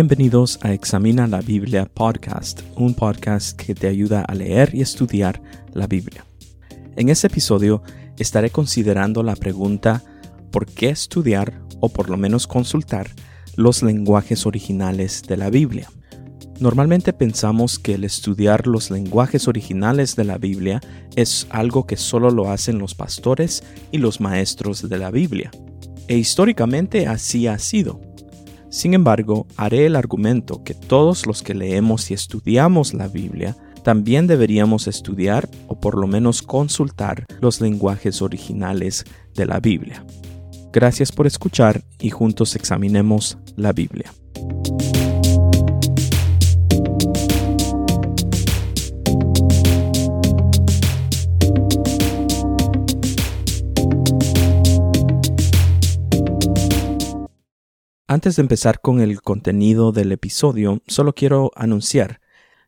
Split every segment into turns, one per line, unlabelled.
Bienvenidos a Examina la Biblia Podcast, un podcast que te ayuda a leer y estudiar la Biblia. En este episodio estaré considerando la pregunta ¿por qué estudiar o por lo menos consultar los lenguajes originales de la Biblia? Normalmente pensamos que el estudiar los lenguajes originales de la Biblia es algo que solo lo hacen los pastores y los maestros de la Biblia. E históricamente así ha sido. Sin embargo, haré el argumento que todos los que leemos y estudiamos la Biblia también deberíamos estudiar o por lo menos consultar los lenguajes originales de la Biblia. Gracias por escuchar y juntos examinemos la Biblia. Antes de empezar con el contenido del episodio, solo quiero anunciar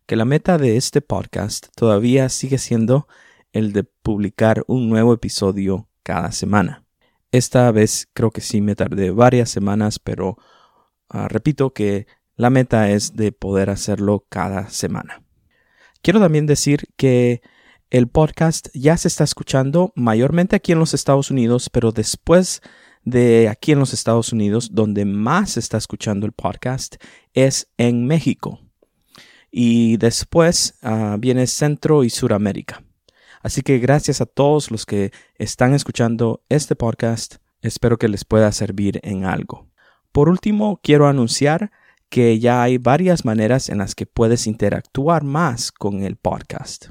que la meta de este podcast todavía sigue siendo el de publicar un nuevo episodio cada semana. Esta vez creo que sí me tardé varias semanas, pero ah, repito que la meta es de poder hacerlo cada semana. Quiero también decir que el podcast ya se está escuchando mayormente aquí en los Estados Unidos, pero después de aquí en los Estados Unidos, donde más se está escuchando el podcast, es en México. Y después ah, viene Centro y Suramérica. Así que gracias a todos los que están escuchando este podcast. Espero que les pueda servir en algo. Por último, quiero anunciar que ya hay varias maneras en las que puedes interactuar más con el podcast.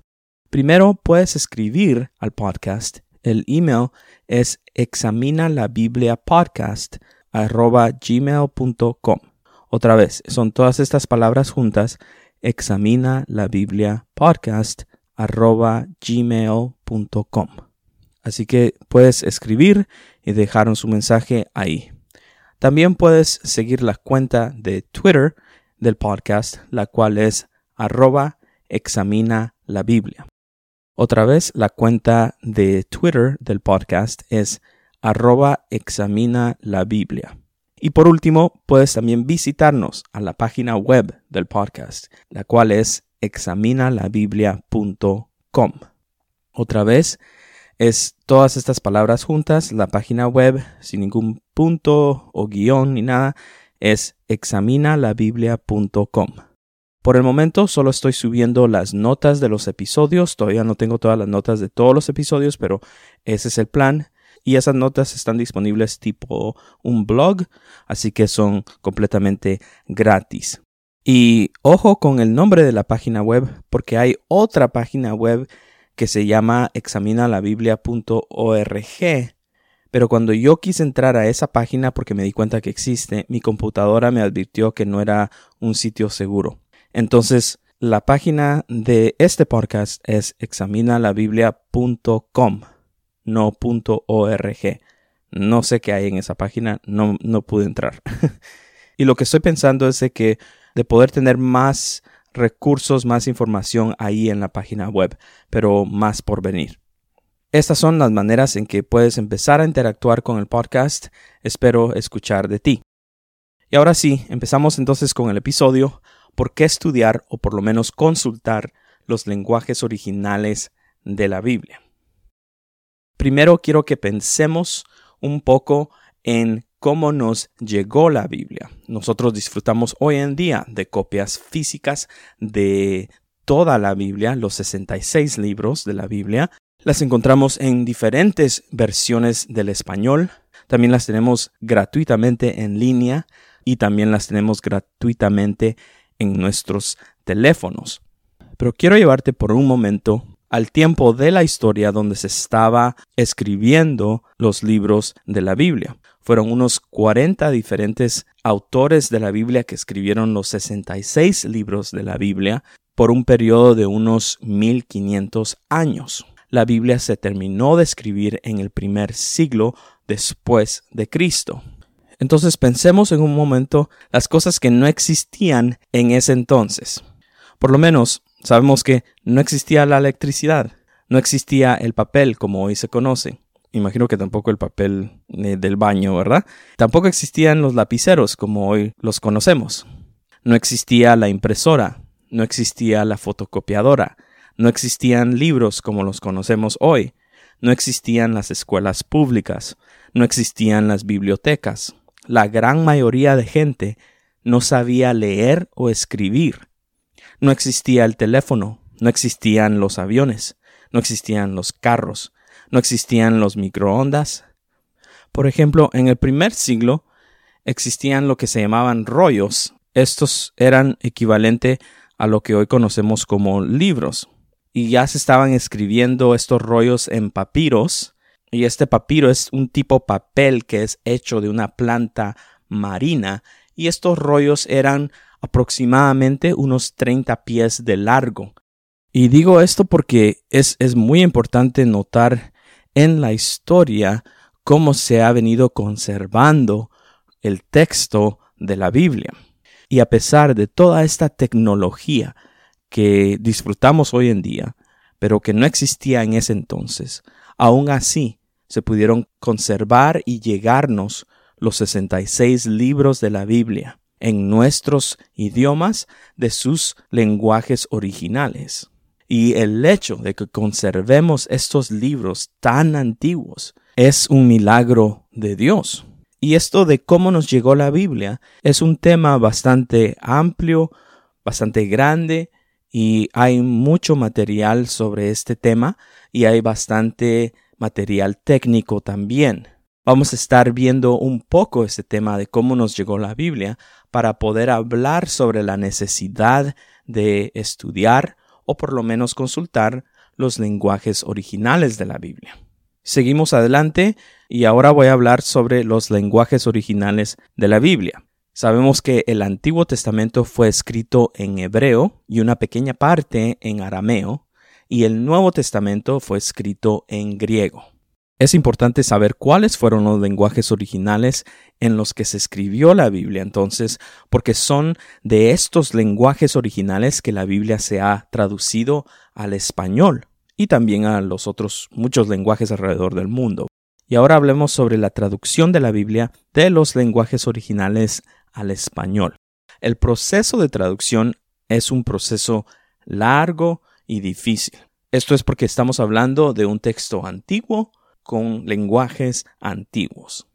Primero, puedes escribir al podcast el email es examina la Biblia podcast gmail.com. Otra vez, son todas estas palabras juntas. Examina la Biblia podcast gmail.com. Así que puedes escribir y dejar su mensaje ahí. También puedes seguir la cuenta de Twitter del podcast, la cual es arroba examina la Biblia. Otra vez, la cuenta de Twitter del podcast es arroba examina la Biblia. Y por último, puedes también visitarnos a la página web del podcast, la cual es examinalabiblia.com. Otra vez, es todas estas palabras juntas, la página web sin ningún punto o guion ni nada, es examinalabiblia.com. Por el momento solo estoy subiendo las notas de los episodios, todavía no tengo todas las notas de todos los episodios, pero ese es el plan. Y esas notas están disponibles tipo un blog, así que son completamente gratis. Y ojo con el nombre de la página web, porque hay otra página web que se llama examinalabiblia.org. Pero cuando yo quise entrar a esa página porque me di cuenta que existe, mi computadora me advirtió que no era un sitio seguro. Entonces, la página de este podcast es examinalabiblia.com, no .org. No sé qué hay en esa página, no, no pude entrar. y lo que estoy pensando es de que de poder tener más recursos, más información ahí en la página web, pero más por venir. Estas son las maneras en que puedes empezar a interactuar con el podcast. Espero escuchar de ti. Y ahora sí, empezamos entonces con el episodio por qué estudiar o por lo menos consultar los lenguajes originales de la Biblia. Primero quiero que pensemos un poco en cómo nos llegó la Biblia. Nosotros disfrutamos hoy en día de copias físicas de toda la Biblia, los 66 libros de la Biblia. Las encontramos en diferentes versiones del español. También las tenemos gratuitamente en línea y también las tenemos gratuitamente en nuestros teléfonos. Pero quiero llevarte por un momento al tiempo de la historia donde se estaba escribiendo los libros de la Biblia. Fueron unos 40 diferentes autores de la Biblia que escribieron los 66 libros de la Biblia por un periodo de unos 1500 años. La Biblia se terminó de escribir en el primer siglo después de Cristo. Entonces pensemos en un momento las cosas que no existían en ese entonces. Por lo menos sabemos que no existía la electricidad, no existía el papel como hoy se conoce. Imagino que tampoco el papel eh, del baño, ¿verdad? Tampoco existían los lapiceros como hoy los conocemos. No existía la impresora, no existía la fotocopiadora, no existían libros como los conocemos hoy, no existían las escuelas públicas, no existían las bibliotecas. La gran mayoría de gente no sabía leer o escribir. No existía el teléfono, no existían los aviones, no existían los carros, no existían los microondas. Por ejemplo, en el primer siglo existían lo que se llamaban rollos. Estos eran equivalente a lo que hoy conocemos como libros. Y ya se estaban escribiendo estos rollos en papiros. Y este papiro es un tipo papel que es hecho de una planta marina. Y estos rollos eran aproximadamente unos 30 pies de largo. Y digo esto porque es, es muy importante notar en la historia cómo se ha venido conservando el texto de la Biblia. Y a pesar de toda esta tecnología que disfrutamos hoy en día, pero que no existía en ese entonces, aún así se pudieron conservar y llegarnos los 66 libros de la Biblia en nuestros idiomas de sus lenguajes originales. Y el hecho de que conservemos estos libros tan antiguos es un milagro de Dios. Y esto de cómo nos llegó la Biblia es un tema bastante amplio, bastante grande, y hay mucho material sobre este tema y hay bastante material técnico también. Vamos a estar viendo un poco este tema de cómo nos llegó la Biblia para poder hablar sobre la necesidad de estudiar o por lo menos consultar los lenguajes originales de la Biblia. Seguimos adelante y ahora voy a hablar sobre los lenguajes originales de la Biblia. Sabemos que el Antiguo Testamento fue escrito en hebreo y una pequeña parte en arameo, y el Nuevo Testamento fue escrito en griego. Es importante saber cuáles fueron los lenguajes originales en los que se escribió la Biblia entonces, porque son de estos lenguajes originales que la Biblia se ha traducido al español y también a los otros muchos lenguajes alrededor del mundo. Y ahora hablemos sobre la traducción de la Biblia de los lenguajes originales al español. El proceso de traducción es un proceso largo y difícil. Esto es porque estamos hablando de un texto antiguo con lenguajes antiguos.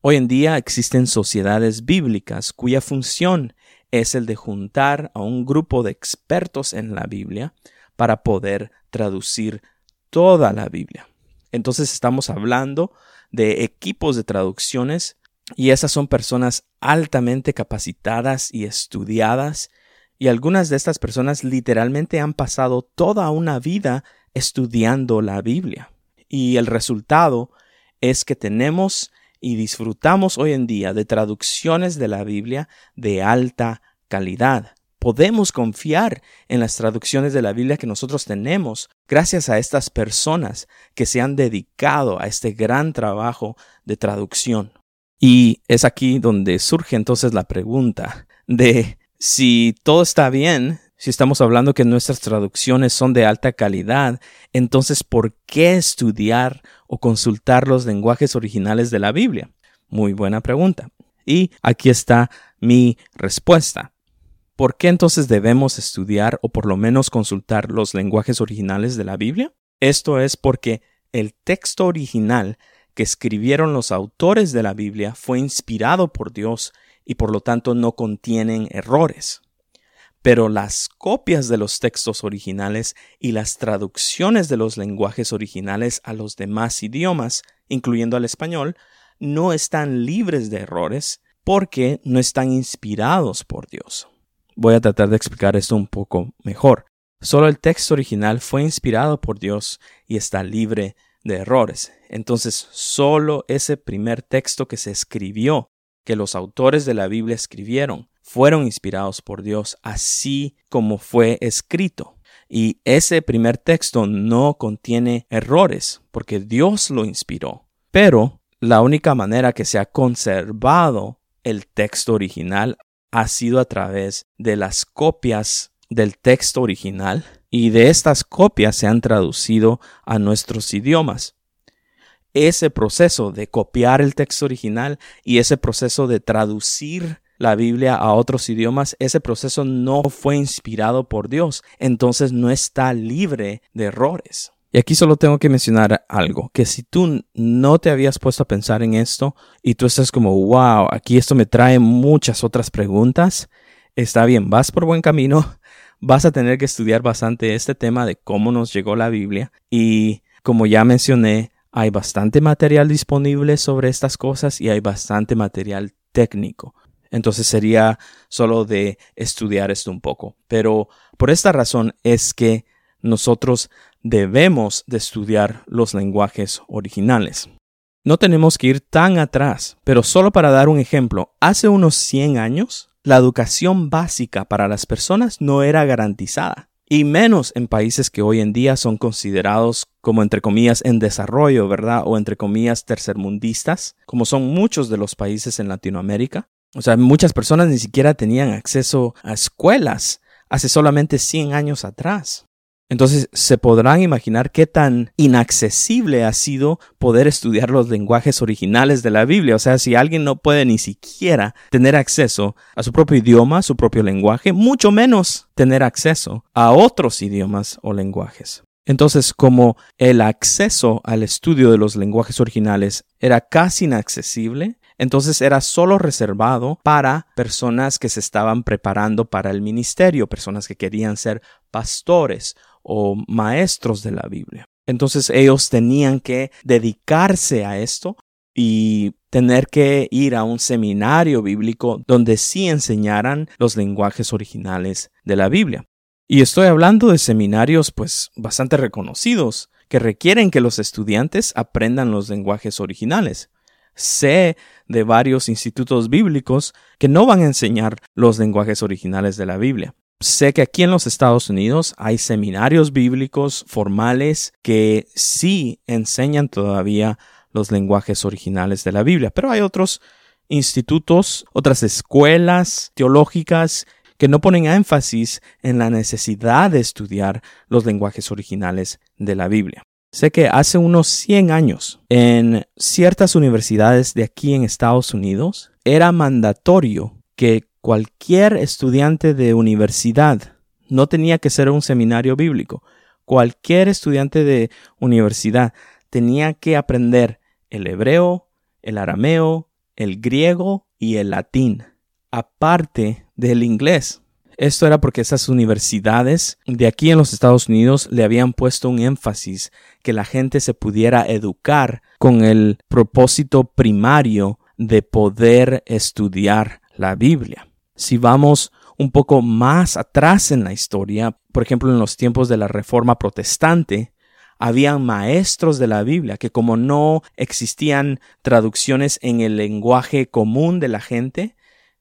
Hoy en día existen sociedades bíblicas cuya función es el de juntar a un grupo de expertos en la Biblia para poder traducir toda la Biblia. Entonces estamos hablando de equipos de traducciones y esas son personas altamente capacitadas y estudiadas y algunas de estas personas literalmente han pasado toda una vida estudiando la Biblia. Y el resultado es que tenemos y disfrutamos hoy en día de traducciones de la Biblia de alta calidad podemos confiar en las traducciones de la Biblia que nosotros tenemos gracias a estas personas que se han dedicado a este gran trabajo de traducción. Y es aquí donde surge entonces la pregunta de si todo está bien, si estamos hablando que nuestras traducciones son de alta calidad, entonces ¿por qué estudiar o consultar los lenguajes originales de la Biblia? Muy buena pregunta. Y aquí está mi respuesta. ¿Por qué entonces debemos estudiar o por lo menos consultar los lenguajes originales de la Biblia? Esto es porque el texto original que escribieron los autores de la Biblia fue inspirado por Dios y por lo tanto no contienen errores. Pero las copias de los textos originales y las traducciones de los lenguajes originales a los demás idiomas, incluyendo al español, no están libres de errores porque no están inspirados por Dios. Voy a tratar de explicar esto un poco mejor. Solo el texto original fue inspirado por Dios y está libre de errores. Entonces, solo ese primer texto que se escribió, que los autores de la Biblia escribieron, fueron inspirados por Dios, así como fue escrito. Y ese primer texto no contiene errores, porque Dios lo inspiró. Pero la única manera que se ha conservado el texto original ha sido a través de las copias del texto original y de estas copias se han traducido a nuestros idiomas. Ese proceso de copiar el texto original y ese proceso de traducir la Biblia a otros idiomas, ese proceso no fue inspirado por Dios, entonces no está libre de errores. Y aquí solo tengo que mencionar algo, que si tú no te habías puesto a pensar en esto y tú estás como, wow, aquí esto me trae muchas otras preguntas, está bien, vas por buen camino, vas a tener que estudiar bastante este tema de cómo nos llegó la Biblia y como ya mencioné, hay bastante material disponible sobre estas cosas y hay bastante material técnico. Entonces sería solo de estudiar esto un poco. Pero por esta razón es que nosotros debemos de estudiar los lenguajes originales. No tenemos que ir tan atrás, pero solo para dar un ejemplo, hace unos 100 años, la educación básica para las personas no era garantizada, y menos en países que hoy en día son considerados como entre comillas en desarrollo, ¿verdad? O entre comillas tercermundistas, como son muchos de los países en Latinoamérica. O sea, muchas personas ni siquiera tenían acceso a escuelas hace solamente 100 años atrás. Entonces se podrán imaginar qué tan inaccesible ha sido poder estudiar los lenguajes originales de la Biblia. O sea, si alguien no puede ni siquiera tener acceso a su propio idioma, su propio lenguaje, mucho menos tener acceso a otros idiomas o lenguajes. Entonces, como el acceso al estudio de los lenguajes originales era casi inaccesible, entonces era solo reservado para personas que se estaban preparando para el ministerio, personas que querían ser pastores o maestros de la Biblia. Entonces ellos tenían que dedicarse a esto y tener que ir a un seminario bíblico donde sí enseñaran los lenguajes originales de la Biblia. Y estoy hablando de seminarios pues bastante reconocidos que requieren que los estudiantes aprendan los lenguajes originales. Sé de varios institutos bíblicos que no van a enseñar los lenguajes originales de la Biblia. Sé que aquí en los Estados Unidos hay seminarios bíblicos formales que sí enseñan todavía los lenguajes originales de la Biblia, pero hay otros institutos, otras escuelas teológicas que no ponen énfasis en la necesidad de estudiar los lenguajes originales de la Biblia. Sé que hace unos 100 años, en ciertas universidades de aquí en Estados Unidos, era mandatorio que cualquier estudiante de universidad no tenía que ser un seminario bíblico. Cualquier estudiante de universidad tenía que aprender el hebreo, el arameo, el griego y el latín, aparte del inglés. Esto era porque esas universidades de aquí en los Estados Unidos le habían puesto un énfasis que la gente se pudiera educar con el propósito primario de poder estudiar la Biblia. Si vamos un poco más atrás en la historia, por ejemplo en los tiempos de la Reforma Protestante, habían maestros de la Biblia que como no existían traducciones en el lenguaje común de la gente,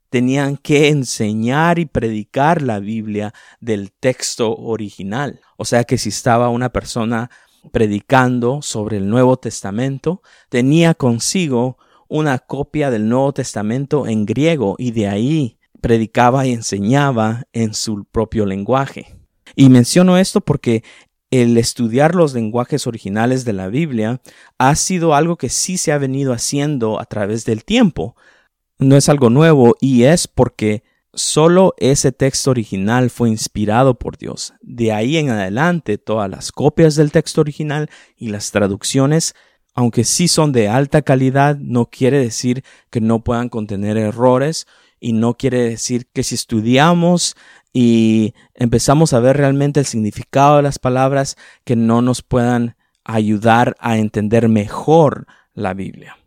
tenían que enseñar y predicar la Biblia del texto original. O sea que si estaba una persona predicando sobre el Nuevo Testamento, tenía consigo una copia del Nuevo Testamento en griego y de ahí predicaba y enseñaba en su propio lenguaje. Y menciono esto porque el estudiar los lenguajes originales de la Biblia ha sido algo que sí se ha venido haciendo a través del tiempo no es algo nuevo y es porque solo ese texto original fue inspirado por Dios. De ahí en adelante todas las copias del texto original y las traducciones, aunque sí son de alta calidad, no quiere decir que no puedan contener errores y no quiere decir que si estudiamos y empezamos a ver realmente el significado de las palabras, que no nos puedan ayudar a entender mejor la Biblia.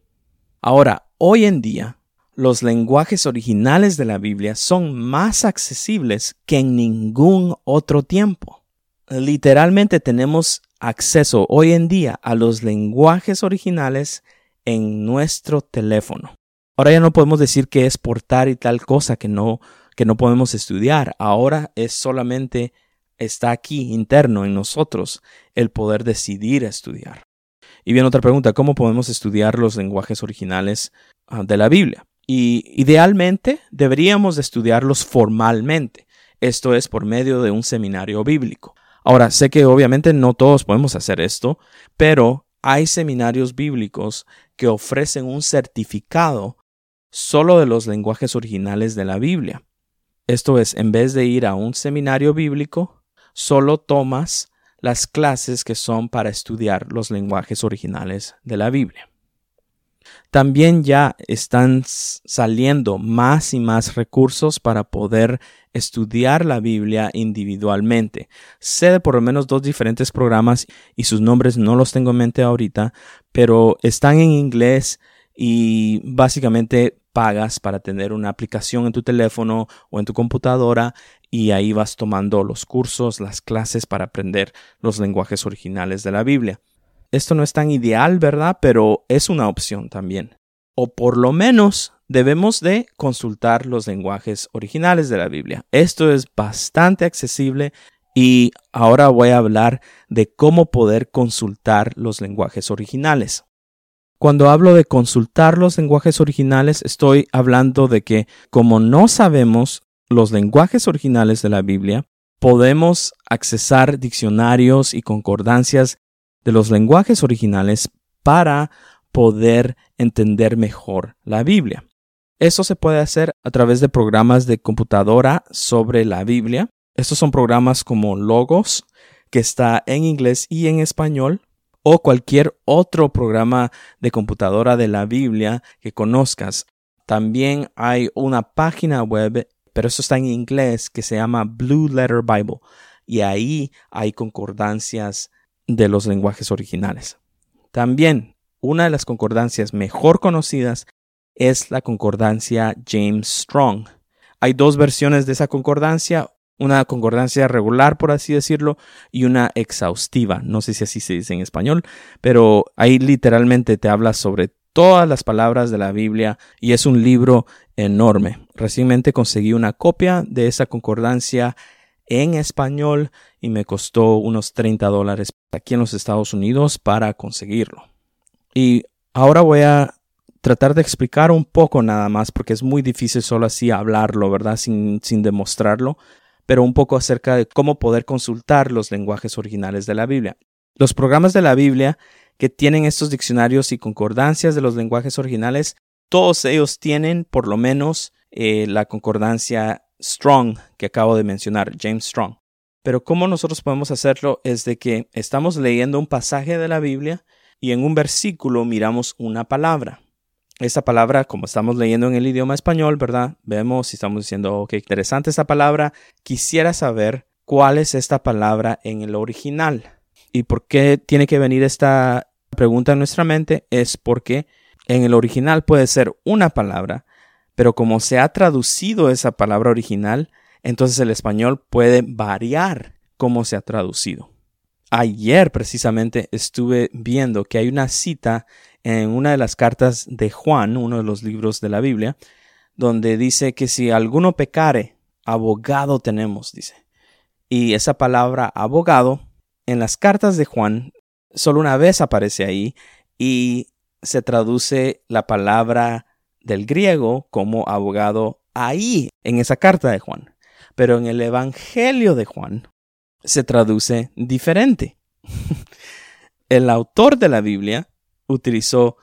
Ahora, hoy en día, los lenguajes originales de la Biblia son más accesibles que en ningún otro tiempo. Literalmente tenemos acceso hoy en día a los lenguajes originales en nuestro teléfono. Ahora ya no podemos decir que es portar y tal cosa que no que no podemos estudiar. Ahora es solamente está aquí interno en nosotros el poder decidir estudiar. Y bien otra pregunta, ¿cómo podemos estudiar los lenguajes originales ah, de la Biblia? y idealmente deberíamos estudiarlos formalmente, esto es por medio de un seminario bíblico. Ahora, sé que obviamente no todos podemos hacer esto, pero hay seminarios bíblicos que ofrecen un certificado solo de los lenguajes originales de la Biblia. Esto es, en vez de ir a un seminario bíblico, solo tomas las clases que son para estudiar los lenguajes originales de la Biblia. También ya están saliendo más y más recursos para poder estudiar la Biblia individualmente. Sé de por lo menos dos diferentes programas y sus nombres no los tengo en mente ahorita, pero están en inglés y básicamente pagas para tener una aplicación en tu teléfono o en tu computadora y ahí vas tomando los cursos, las clases para aprender los lenguajes originales de la Biblia. Esto no es tan ideal, ¿verdad? Pero es una opción también. O por lo menos debemos de consultar los lenguajes originales de la Biblia. Esto es bastante accesible y ahora voy a hablar de cómo poder consultar los lenguajes originales. Cuando hablo de consultar los lenguajes originales, estoy hablando de que como no sabemos los lenguajes originales de la Biblia, podemos accesar diccionarios y concordancias de los lenguajes originales para poder entender mejor la Biblia. Eso se puede hacer a través de programas de computadora sobre la Biblia. Estos son programas como Logos, que está en inglés y en español, o cualquier otro programa de computadora de la Biblia que conozcas. También hay una página web, pero eso está en inglés, que se llama Blue Letter Bible. Y ahí hay concordancias de los lenguajes originales. También, una de las concordancias mejor conocidas es la concordancia James Strong. Hay dos versiones de esa concordancia, una concordancia regular, por así decirlo, y una exhaustiva. No sé si así se dice en español, pero ahí literalmente te habla sobre todas las palabras de la Biblia y es un libro enorme. Recientemente conseguí una copia de esa concordancia en español y me costó unos 30 dólares aquí en los Estados Unidos para conseguirlo. Y ahora voy a tratar de explicar un poco nada más porque es muy difícil solo así hablarlo, ¿verdad? Sin, sin demostrarlo, pero un poco acerca de cómo poder consultar los lenguajes originales de la Biblia. Los programas de la Biblia que tienen estos diccionarios y concordancias de los lenguajes originales, todos ellos tienen por lo menos eh, la concordancia Strong que acabo de mencionar, James Strong. Pero cómo nosotros podemos hacerlo es de que estamos leyendo un pasaje de la Biblia y en un versículo miramos una palabra. Esa palabra, como estamos leyendo en el idioma español, ¿verdad? Vemos y estamos diciendo, ok, interesante esta palabra. Quisiera saber cuál es esta palabra en el original. ¿Y por qué tiene que venir esta pregunta en nuestra mente? Es porque en el original puede ser una palabra, pero como se ha traducido esa palabra original, entonces el español puede variar cómo se ha traducido. Ayer precisamente estuve viendo que hay una cita en una de las cartas de Juan, uno de los libros de la Biblia, donde dice que si alguno pecare, abogado tenemos, dice. Y esa palabra abogado en las cartas de Juan solo una vez aparece ahí y se traduce la palabra del griego como abogado ahí, en esa carta de Juan. Pero en el Evangelio de Juan se traduce diferente. el autor de la Biblia utilizó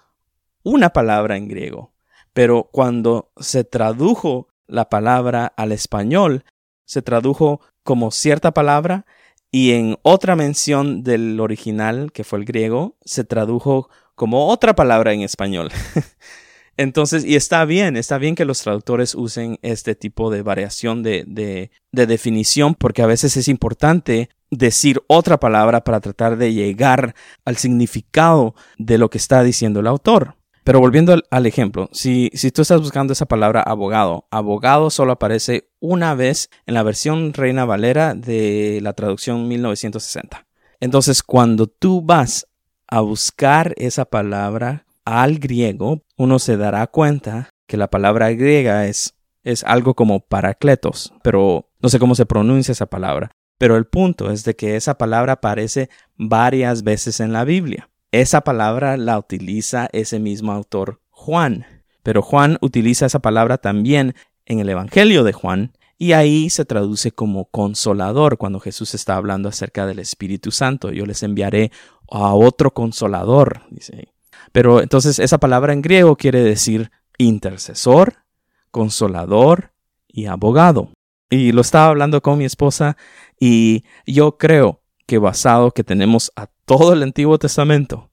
una palabra en griego, pero cuando se tradujo la palabra al español, se tradujo como cierta palabra y en otra mención del original, que fue el griego, se tradujo como otra palabra en español. Entonces, y está bien, está bien que los traductores usen este tipo de variación de, de, de, definición, porque a veces es importante decir otra palabra para tratar de llegar al significado de lo que está diciendo el autor. Pero volviendo al, ejemplo, si, si tú estás buscando esa palabra abogado, abogado solo aparece una vez en la versión Reina Valera de la traducción 1960. Entonces, cuando tú vas a buscar esa palabra al griego, uno se dará cuenta que la palabra griega es, es algo como paracletos, pero no sé cómo se pronuncia esa palabra. Pero el punto es de que esa palabra aparece varias veces en la Biblia. Esa palabra la utiliza ese mismo autor Juan, pero Juan utiliza esa palabra también en el Evangelio de Juan y ahí se traduce como consolador cuando Jesús está hablando acerca del Espíritu Santo. Yo les enviaré a otro consolador, dice. Pero entonces esa palabra en griego quiere decir intercesor, consolador y abogado. Y lo estaba hablando con mi esposa y yo creo que basado que tenemos a todo el Antiguo Testamento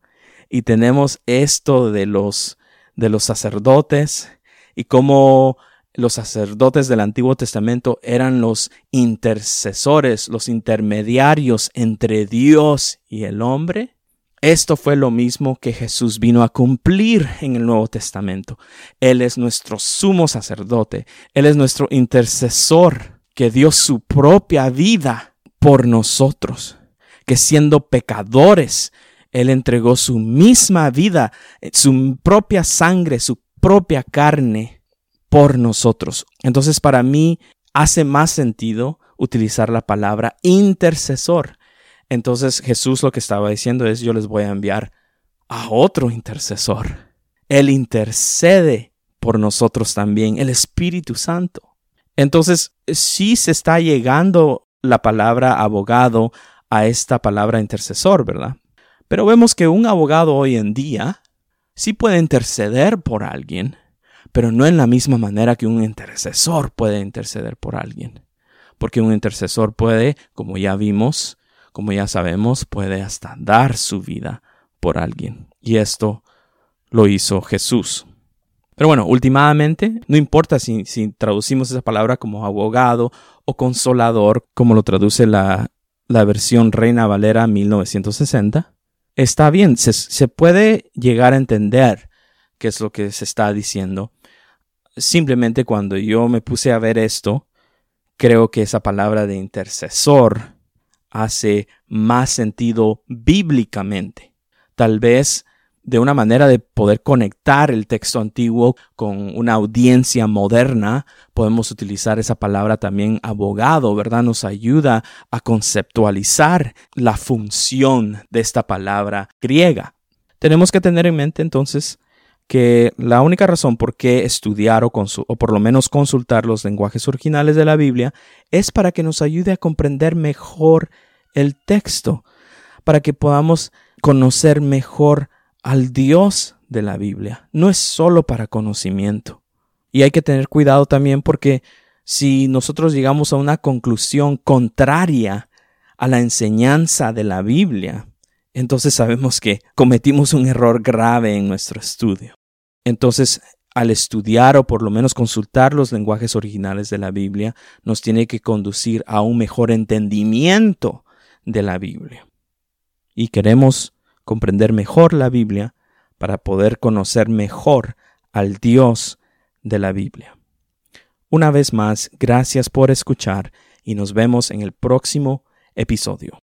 y tenemos esto de los de los sacerdotes y cómo los sacerdotes del Antiguo Testamento eran los intercesores, los intermediarios entre Dios y el hombre. Esto fue lo mismo que Jesús vino a cumplir en el Nuevo Testamento. Él es nuestro sumo sacerdote, Él es nuestro intercesor que dio su propia vida por nosotros, que siendo pecadores, Él entregó su misma vida, su propia sangre, su propia carne por nosotros. Entonces para mí hace más sentido utilizar la palabra intercesor. Entonces Jesús lo que estaba diciendo es yo les voy a enviar a otro intercesor. Él intercede por nosotros también, el Espíritu Santo. Entonces, sí se está llegando la palabra abogado a esta palabra intercesor, ¿verdad? Pero vemos que un abogado hoy en día sí puede interceder por alguien, pero no en la misma manera que un intercesor puede interceder por alguien. Porque un intercesor puede, como ya vimos, como ya sabemos, puede hasta dar su vida por alguien. Y esto lo hizo Jesús. Pero bueno, últimamente, no importa si, traducimos esa palabra como abogado o consolador, como lo traduce la, la versión Reina Valera 1960, está bien, se, se puede llegar a entender qué es lo que se está diciendo, simplemente cuando yo me puse a ver esto, creo que esa palabra de intercesor hace más sentido bíblicamente. Tal vez de una manera de poder conectar el texto antiguo con una audiencia moderna, podemos utilizar esa palabra también abogado, ¿verdad? Nos ayuda a conceptualizar la función de esta palabra griega. Tenemos que tener en mente entonces que la única razón por qué estudiar o, por lo menos consultar los lenguajes originales de la Biblia es para que nos ayude a comprender mejor el texto, para que podamos conocer mejor al Dios de la Biblia. No es solo para conocimiento. Y hay que tener cuidado también porque si nosotros llegamos a una conclusión contraria a la enseñanza de la Biblia, entonces sabemos que cometimos un error grave en nuestro estudio. Entonces, al estudiar o por lo menos consultar los lenguajes originales de la Biblia, nos tiene que conducir a un mejor entendimiento de la Biblia. Y queremos comprender mejor la Biblia para poder conocer mejor al Dios de la Biblia. Una vez más, gracias por escuchar y nos vemos en el próximo episodio.